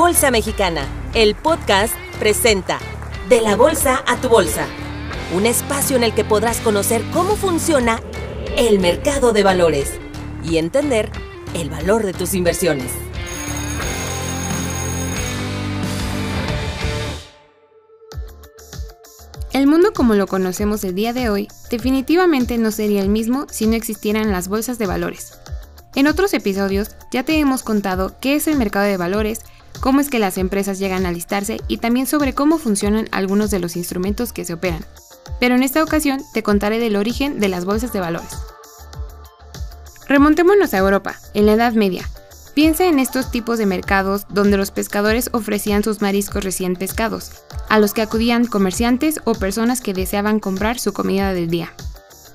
Bolsa Mexicana, el podcast presenta De la Bolsa a tu Bolsa, un espacio en el que podrás conocer cómo funciona el mercado de valores y entender el valor de tus inversiones. El mundo como lo conocemos el día de hoy definitivamente no sería el mismo si no existieran las bolsas de valores. En otros episodios ya te hemos contado qué es el mercado de valores, cómo es que las empresas llegan a listarse y también sobre cómo funcionan algunos de los instrumentos que se operan. Pero en esta ocasión te contaré del origen de las bolsas de valores. Remontémonos a Europa, en la Edad Media. Piensa en estos tipos de mercados donde los pescadores ofrecían sus mariscos recién pescados, a los que acudían comerciantes o personas que deseaban comprar su comida del día.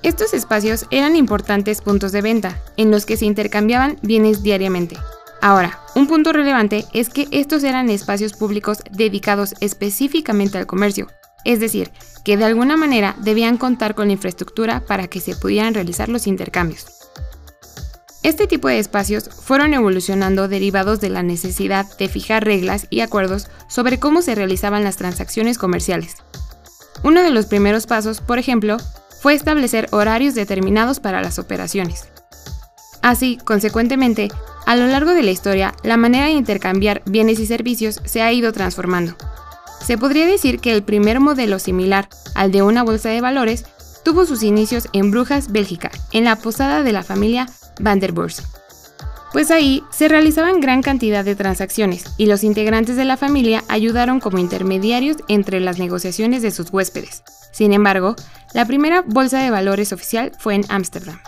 Estos espacios eran importantes puntos de venta, en los que se intercambiaban bienes diariamente. Ahora, un punto relevante es que estos eran espacios públicos dedicados específicamente al comercio, es decir, que de alguna manera debían contar con la infraestructura para que se pudieran realizar los intercambios. Este tipo de espacios fueron evolucionando derivados de la necesidad de fijar reglas y acuerdos sobre cómo se realizaban las transacciones comerciales. Uno de los primeros pasos, por ejemplo, fue establecer horarios determinados para las operaciones. Así, consecuentemente, a lo largo de la historia, la manera de intercambiar bienes y servicios se ha ido transformando. Se podría decir que el primer modelo similar al de una bolsa de valores tuvo sus inicios en Brujas, Bélgica, en la posada de la familia Van der Burs. Pues ahí se realizaban gran cantidad de transacciones y los integrantes de la familia ayudaron como intermediarios entre las negociaciones de sus huéspedes. Sin embargo, la primera bolsa de valores oficial fue en Ámsterdam.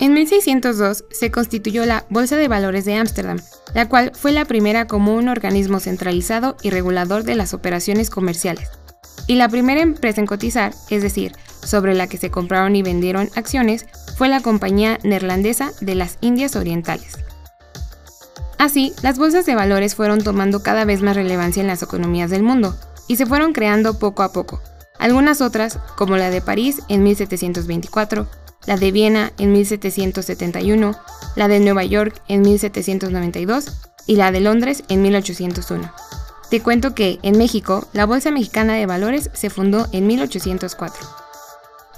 En 1602 se constituyó la Bolsa de Valores de Ámsterdam, la cual fue la primera como un organismo centralizado y regulador de las operaciones comerciales. Y la primera empresa en cotizar, es decir, sobre la que se compraron y vendieron acciones, fue la compañía neerlandesa de las Indias Orientales. Así, las bolsas de valores fueron tomando cada vez más relevancia en las economías del mundo, y se fueron creando poco a poco, algunas otras, como la de París en 1724, la de Viena en 1771, la de Nueva York en 1792 y la de Londres en 1801. Te cuento que, en México, la Bolsa Mexicana de Valores se fundó en 1804.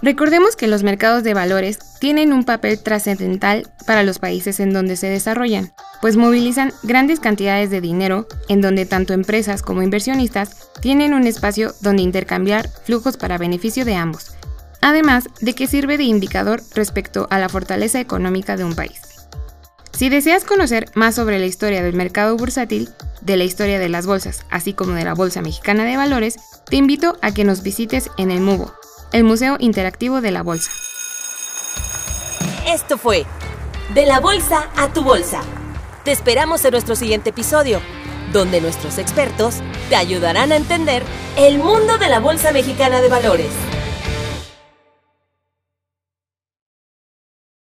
Recordemos que los mercados de valores tienen un papel trascendental para los países en donde se desarrollan, pues movilizan grandes cantidades de dinero en donde tanto empresas como inversionistas tienen un espacio donde intercambiar flujos para beneficio de ambos, además de que sirve de indicador respecto a la fortaleza económica de un país. Si deseas conocer más sobre la historia del mercado bursátil, de la historia de las bolsas, así como de la Bolsa Mexicana de Valores, te invito a que nos visites en el MUBO, el Museo Interactivo de la Bolsa. Esto fue De la Bolsa a tu Bolsa. Te esperamos en nuestro siguiente episodio, donde nuestros expertos te ayudarán a entender el mundo de la Bolsa Mexicana de Valores.